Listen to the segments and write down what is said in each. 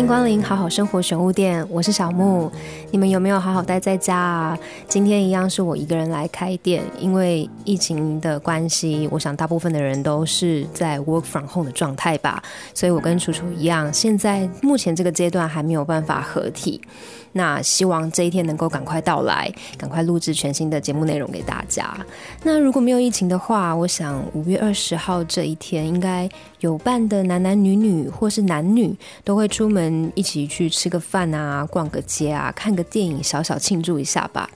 欢迎光临好好生活选物店，我是小木。你们有没有好好待在家啊？今天一样是我一个人来开店，因为疫情的关系，我想大部分的人都是在 work from home 的状态吧。所以我跟楚楚一样，现在目前这个阶段还没有办法合体。那希望这一天能够赶快到来，赶快录制全新的节目内容给大家。那如果没有疫情的话，我想五月二十号这一天，应该有伴的男男女女或是男女都会出门一起去吃个饭啊，逛个街啊，看个电影，小小庆祝一下吧。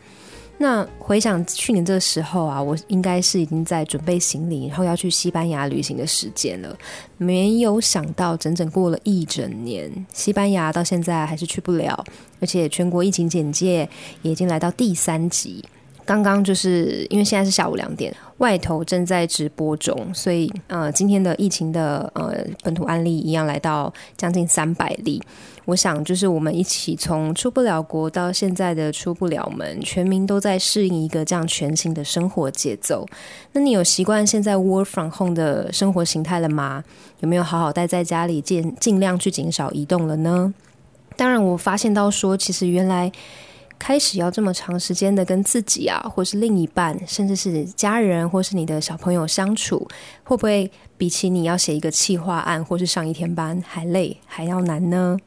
那回想去年这个时候啊，我应该是已经在准备行李，然后要去西班牙旅行的时间了。没有想到，整整过了一整年，西班牙到现在还是去不了，而且全国疫情简介也已经来到第三集。刚刚就是因为现在是下午两点，外头正在直播中，所以呃，今天的疫情的呃本土案例一样来到将近三百例。我想，就是我们一起从出不了国到现在的出不了门，全民都在适应一个这样全新的生活节奏。那你有习惯现在 work from home 的生活形态了吗？有没有好好待在家里，尽尽量去减少移动了呢？当然，我发现到说，其实原来开始要这么长时间的跟自己啊，或是另一半，甚至是家人，或是你的小朋友相处，会不会比起你要写一个企划案，或是上一天班还累，还要难呢？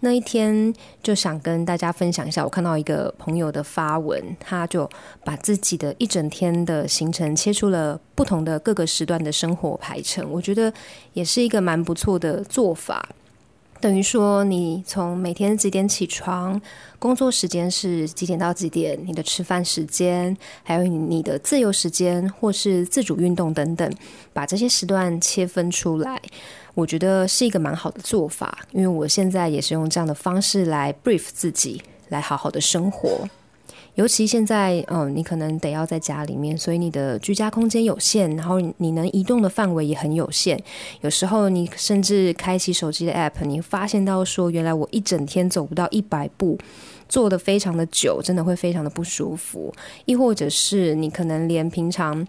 那一天就想跟大家分享一下，我看到一个朋友的发文，他就把自己的一整天的行程切出了不同的各个时段的生活排程，我觉得也是一个蛮不错的做法。等于说，你从每天几点起床，工作时间是几点到几点，你的吃饭时间，还有你的自由时间或是自主运动等等，把这些时段切分出来。我觉得是一个蛮好的做法，因为我现在也是用这样的方式来 brief 自己，来好好的生活。尤其现在，嗯，你可能得要在家里面，所以你的居家空间有限，然后你能移动的范围也很有限。有时候你甚至开启手机的 app，你发现到说，原来我一整天走不到一百步，坐的非常的久，真的会非常的不舒服。亦或者是你可能连平常。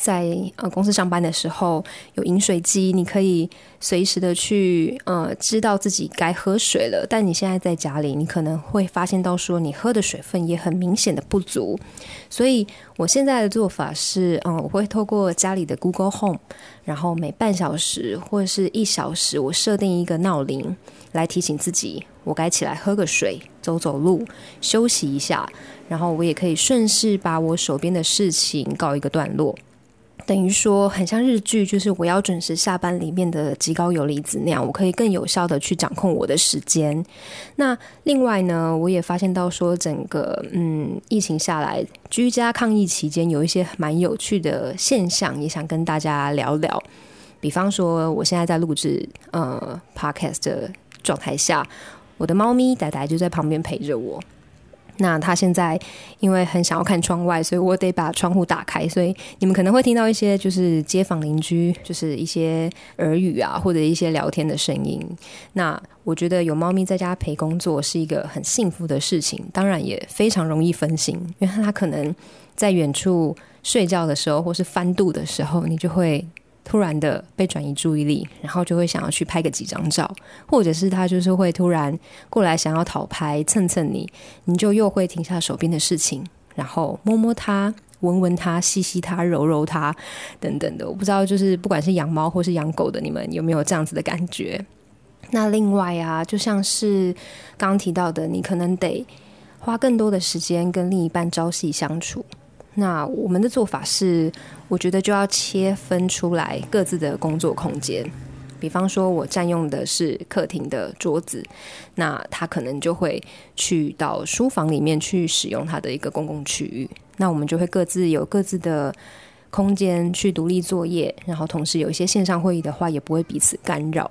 在呃公司上班的时候，有饮水机，你可以随时的去呃知道自己该喝水了。但你现在在家里，你可能会发现到说，你喝的水分也很明显的不足。所以我现在的做法是，嗯，我会透过家里的 Google Home，然后每半小时或者是一小时，我设定一个闹铃来提醒自己，我该起来喝个水、走走路、休息一下。然后我也可以顺势把我手边的事情告一个段落。等于说很像日剧，就是我要准时下班里面的极高游离子那样，我可以更有效的去掌控我的时间。那另外呢，我也发现到说，整个嗯疫情下来，居家抗疫期间有一些蛮有趣的现象，也想跟大家聊聊。比方说，我现在在录制呃 podcast 的状态下，我的猫咪呆呆就在旁边陪着我。那他现在因为很想要看窗外，所以我得把窗户打开，所以你们可能会听到一些就是街坊邻居，就是一些耳语啊，或者一些聊天的声音。那我觉得有猫咪在家陪工作是一个很幸福的事情，当然也非常容易分心，因为它可能在远处睡觉的时候，或是翻肚的时候，你就会。突然的被转移注意力，然后就会想要去拍个几张照，或者是他就是会突然过来想要讨拍蹭蹭你，你就又会停下手边的事情，然后摸摸它、闻闻它、吸吸它、揉揉它等等的。我不知道，就是不管是养猫或是养狗的，你们有没有这样子的感觉？那另外啊，就像是刚刚提到的，你可能得花更多的时间跟另一半朝夕相处。那我们的做法是，我觉得就要切分出来各自的工作空间。比方说，我占用的是客厅的桌子，那他可能就会去到书房里面去使用他的一个公共区域。那我们就会各自有各自的空间去独立作业，然后同时有一些线上会议的话，也不会彼此干扰。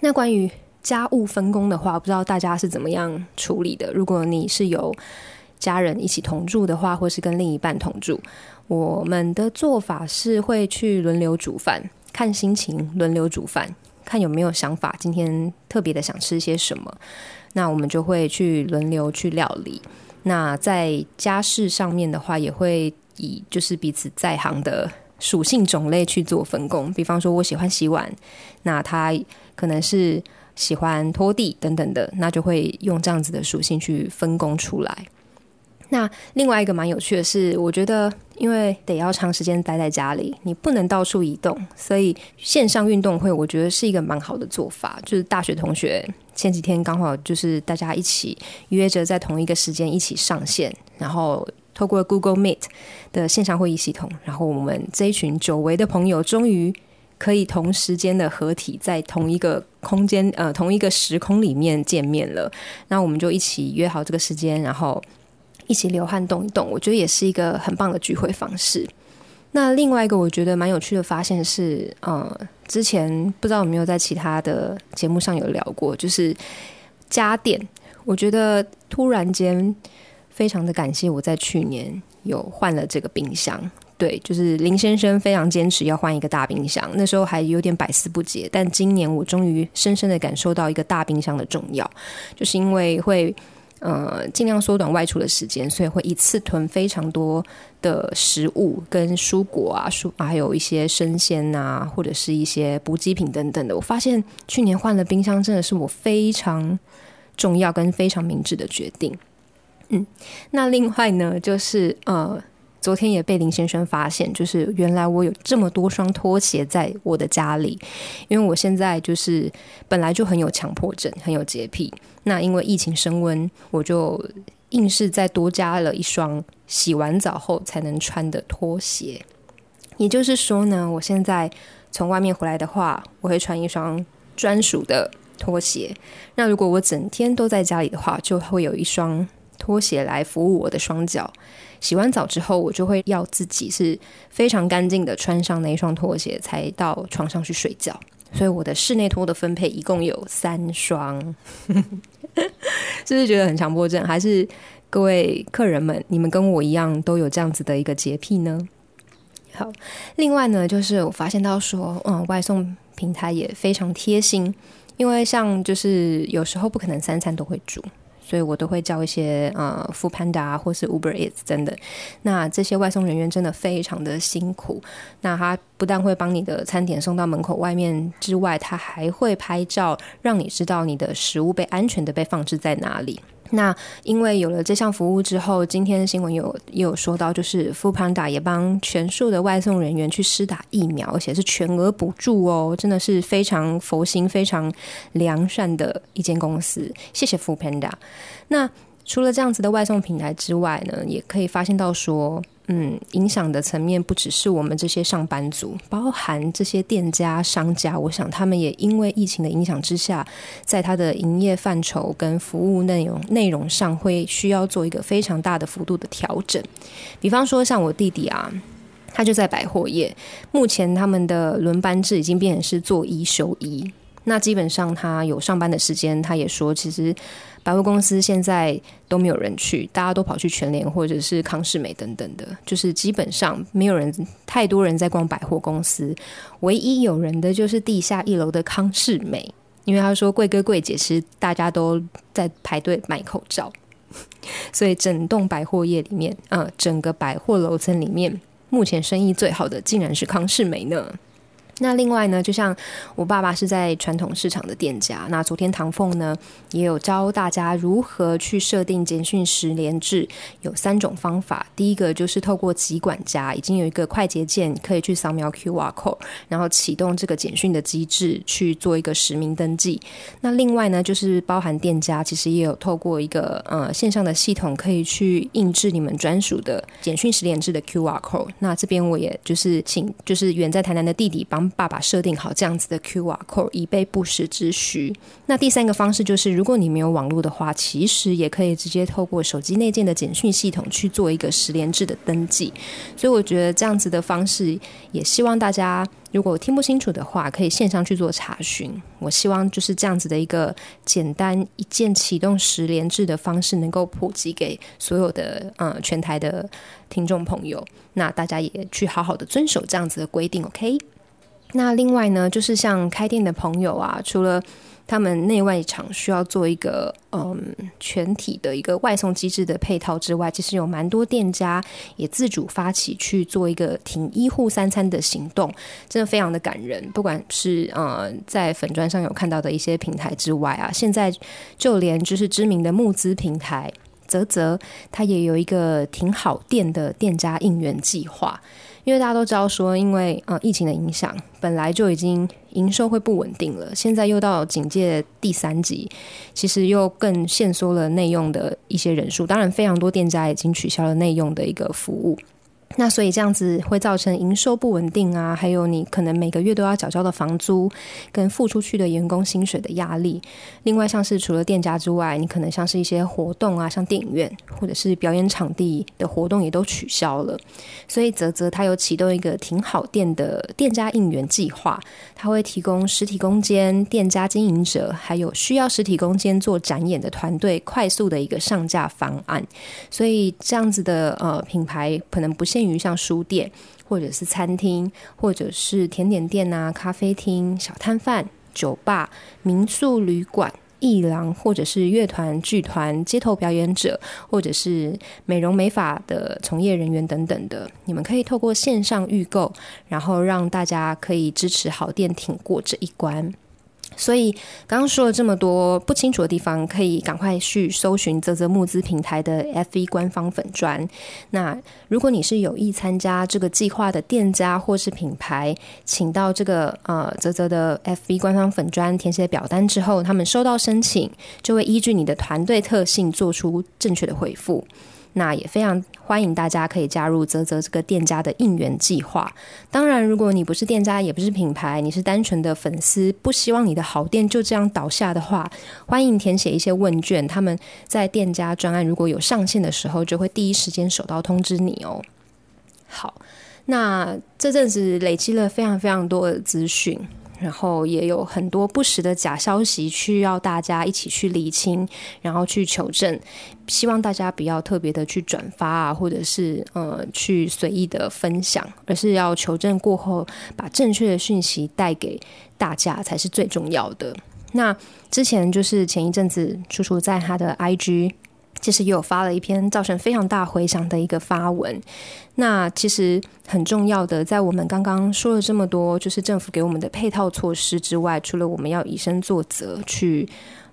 那关于家务分工的话，不知道大家是怎么样处理的？如果你是有。家人一起同住的话，或是跟另一半同住，我们的做法是会去轮流煮饭，看心情轮流煮饭，看有没有想法，今天特别的想吃些什么，那我们就会去轮流去料理。那在家事上面的话，也会以就是彼此在行的属性种类去做分工。比方说，我喜欢洗碗，那他可能是喜欢拖地等等的，那就会用这样子的属性去分工出来。那另外一个蛮有趣的是，我觉得因为得要长时间待在家里，你不能到处移动，所以线上运动会我觉得是一个蛮好的做法。就是大学同学前几天刚好就是大家一起约着在同一个时间一起上线，然后透过 Google Meet 的线上会议系统，然后我们这一群久违的朋友终于可以同时间的合体在同一个空间呃同一个时空里面见面了。那我们就一起约好这个时间，然后。一起流汗动一动，我觉得也是一个很棒的聚会方式。那另外一个我觉得蛮有趣的发现是，呃，之前不知道有没有在其他的节目上有聊过，就是家电。我觉得突然间非常的感谢我在去年有换了这个冰箱。对，就是林先生非常坚持要换一个大冰箱，那时候还有点百思不解。但今年我终于深深的感受到一个大冰箱的重要，就是因为会。呃，尽量缩短外出的时间，所以会一次囤非常多的食物跟蔬果啊，蔬还有一些生鲜啊，或者是一些补给品等等的。我发现去年换了冰箱，真的是我非常重要跟非常明智的决定。嗯，那另外呢，就是呃。昨天也被林先生发现，就是原来我有这么多双拖鞋在我的家里，因为我现在就是本来就很有强迫症，很有洁癖。那因为疫情升温，我就硬是再多加了一双洗完澡后才能穿的拖鞋。也就是说呢，我现在从外面回来的话，我会穿一双专属的拖鞋。那如果我整天都在家里的话，就会有一双拖鞋来服务我的双脚。洗完澡之后，我就会要自己是非常干净的穿上那一双拖鞋，才到床上去睡觉。所以我的室内拖的分配一共有三双，是不是觉得很强迫症？还是各位客人们，你们跟我一样都有这样子的一个洁癖呢？好，另外呢，就是我发现到说，嗯，外送平台也非常贴心，因为像就是有时候不可能三餐都会煮。所以我都会叫一些呃 f o o Panda 或是 Uber Eats 真的。那这些外送人员真的非常的辛苦。那他不但会帮你的餐点送到门口外面之外，他还会拍照，让你知道你的食物被安全的被放置在哪里。那因为有了这项服务之后，今天的新闻有也有说到，就是 f o o Panda 也帮全数的外送人员去施打疫苗，而且是全额补助哦，真的是非常佛心、非常良善的一间公司。谢谢 f o o Panda。那除了这样子的外送平台之外呢，也可以发现到说。嗯，影响的层面不只是我们这些上班族，包含这些店家、商家。我想他们也因为疫情的影响之下，在他的营业范畴跟服务内容内容上，会需要做一个非常大的幅度的调整。比方说，像我弟弟啊，他就在百货业，目前他们的轮班制已经变成是做一休一。那基本上他有上班的时间，他也说其实。百货公司现在都没有人去，大家都跑去全联或者是康世美等等的，就是基本上没有人太多人在逛百货公司，唯一有人的就是地下一楼的康世美，因为他说贵哥贵姐其实大家都在排队买口罩，所以整栋百货业里面，呃，整个百货楼层里面，目前生意最好的竟然是康世美呢。那另外呢，就像我爸爸是在传统市场的店家，那昨天唐凤呢也有教大家如何去设定简讯十连制，有三种方法。第一个就是透过集管家，已经有一个快捷键可以去扫描 QR code，然后启动这个简讯的机制去做一个实名登记。那另外呢，就是包含店家其实也有透过一个呃线上的系统，可以去印制你们专属的简讯十连制的 QR code。那这边我也就是请就是远在台南的弟弟帮。爸爸设定好这样子的 QR code，以备不时之需。那第三个方式就是，如果你没有网络的话，其实也可以直接透过手机内建的简讯系统去做一个十连制的登记。所以我觉得这样子的方式，也希望大家如果听不清楚的话，可以线上去做查询。我希望就是这样子的一个简单一键启动十连制的方式，能够普及给所有的呃全台的听众朋友。那大家也去好好的遵守这样子的规定，OK？那另外呢，就是像开店的朋友啊，除了他们内外场需要做一个嗯全体的一个外送机制的配套之外，其实有蛮多店家也自主发起去做一个挺一户三餐的行动，真的非常的感人。不管是呃在粉砖上有看到的一些平台之外啊，现在就连就是知名的募资平台泽泽，它也有一个挺好店的店家应援计划。因为大家都知道说，因为呃疫情的影响，本来就已经营收会不稳定了，现在又到警戒第三级，其实又更限缩了内用的一些人数。当然，非常多店家已经取消了内用的一个服务。那所以这样子会造成营收不稳定啊，还有你可能每个月都要缴交的房租跟付出去的员工薪水的压力。另外，像是除了店家之外，你可能像是一些活动啊，像电影院或者是表演场地的活动也都取消了。所以泽泽他有启动一个挺好店的店家应援计划，他会提供实体空间、店家经营者还有需要实体空间做展演的团队快速的一个上架方案。所以这样子的呃品牌可能不限。于像书店，或者是餐厅，或者是甜点店啊、咖啡厅、小摊贩、酒吧、民宿、旅馆、艺廊，或者是乐团、剧团、街头表演者，或者是美容美发的从业人员等等的，你们可以透过线上预购，然后让大家可以支持好店挺过这一关。所以刚刚说了这么多不清楚的地方，可以赶快去搜寻泽泽募资平台的 FV 官方粉砖。那如果你是有意参加这个计划的店家或是品牌，请到这个呃泽泽的 FV 官方粉砖填写表单之后，他们收到申请就会依据你的团队特性做出正确的回复。那也非常欢迎大家可以加入泽泽这个店家的应援计划。当然，如果你不是店家，也不是品牌，你是单纯的粉丝，不希望你的好店就这样倒下的话，欢迎填写一些问卷。他们在店家专案如果有上线的时候，就会第一时间收到通知你哦。好，那这阵子累积了非常非常多的资讯。然后也有很多不实的假消息，需要大家一起去理清，然后去求证。希望大家不要特别的去转发啊，或者是呃去随意的分享，而是要求证过后，把正确的讯息带给大家才是最重要的。那之前就是前一阵子，楚楚在他的 IG。其实也有发了一篇造成非常大回响的一个发文。那其实很重要的，在我们刚刚说了这么多，就是政府给我们的配套措施之外，除了我们要以身作则，去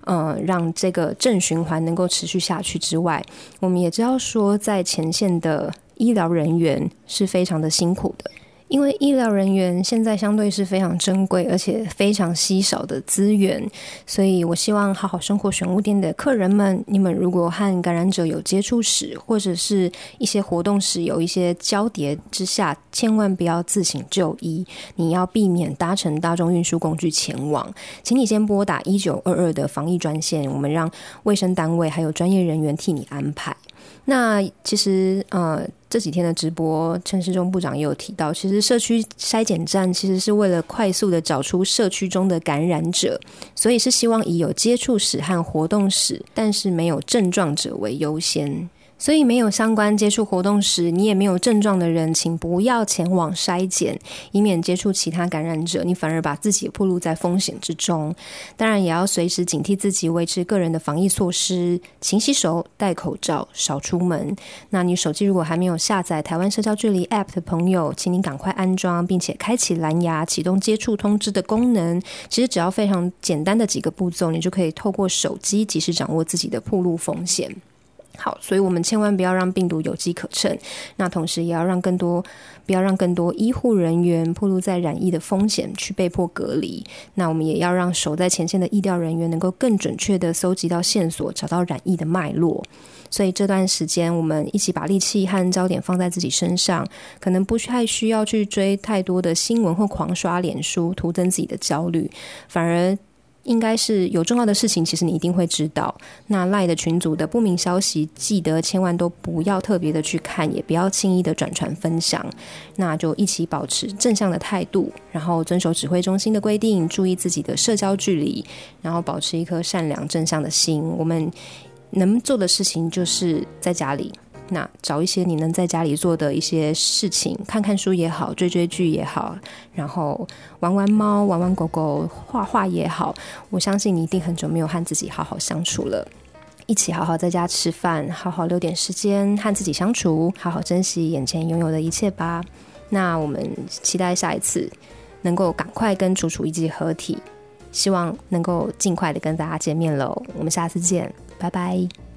呃让这个正循环能够持续下去之外，我们也知道说，在前线的医疗人员是非常的辛苦的。因为医疗人员现在相对是非常珍贵而且非常稀少的资源，所以我希望好好生活选物店的客人们，你们如果和感染者有接触史，或者是一些活动时有一些交叠之下，千万不要自行就医，你要避免搭乘大众运输工具前往，请你先拨打一九二二的防疫专线，我们让卫生单位还有专业人员替你安排。那其实呃。这几天的直播，陈世忠部长也有提到，其实社区筛检站其实是为了快速的找出社区中的感染者，所以是希望以有接触史和活动史，但是没有症状者为优先。所以，没有相关接触活动时，你也没有症状的人，请不要前往筛检，以免接触其他感染者，你反而把自己暴露在风险之中。当然，也要随时警惕自己，维持个人的防疫措施，勤洗手、戴口罩、少出门。那你手机如果还没有下载台湾社交距离 App 的朋友，请你赶快安装，并且开启蓝牙，启动接触通知的功能。其实只要非常简单的几个步骤，你就可以透过手机及时掌握自己的暴露风险。好，所以我们千万不要让病毒有机可乘。那同时也要让更多，不要让更多医护人员暴露在染疫的风险，去被迫隔离。那我们也要让守在前线的医疗人员能够更准确的搜集到线索，找到染疫的脉络。所以这段时间，我们一起把力气和焦点放在自己身上，可能不太需要去追太多的新闻或狂刷脸书，徒增自己的焦虑，反而。应该是有重要的事情，其实你一定会知道。那赖的群组的不明消息，记得千万都不要特别的去看，也不要轻易的转传分享。那就一起保持正向的态度，然后遵守指挥中心的规定，注意自己的社交距离，然后保持一颗善良正向的心。我们能做的事情就是在家里那找一些你能在家里做的一些事情，看看书也好，追追剧也好，然后玩玩猫、玩玩狗狗、画画也好。我相信你一定很久没有和自己好好相处了。一起好好在家吃饭，好好留点时间和自己相处，好好珍惜眼前拥有的一切吧。那我们期待下一次能够赶快跟楚楚一起合体，希望能够尽快的跟大家见面喽。我们下次见，拜拜。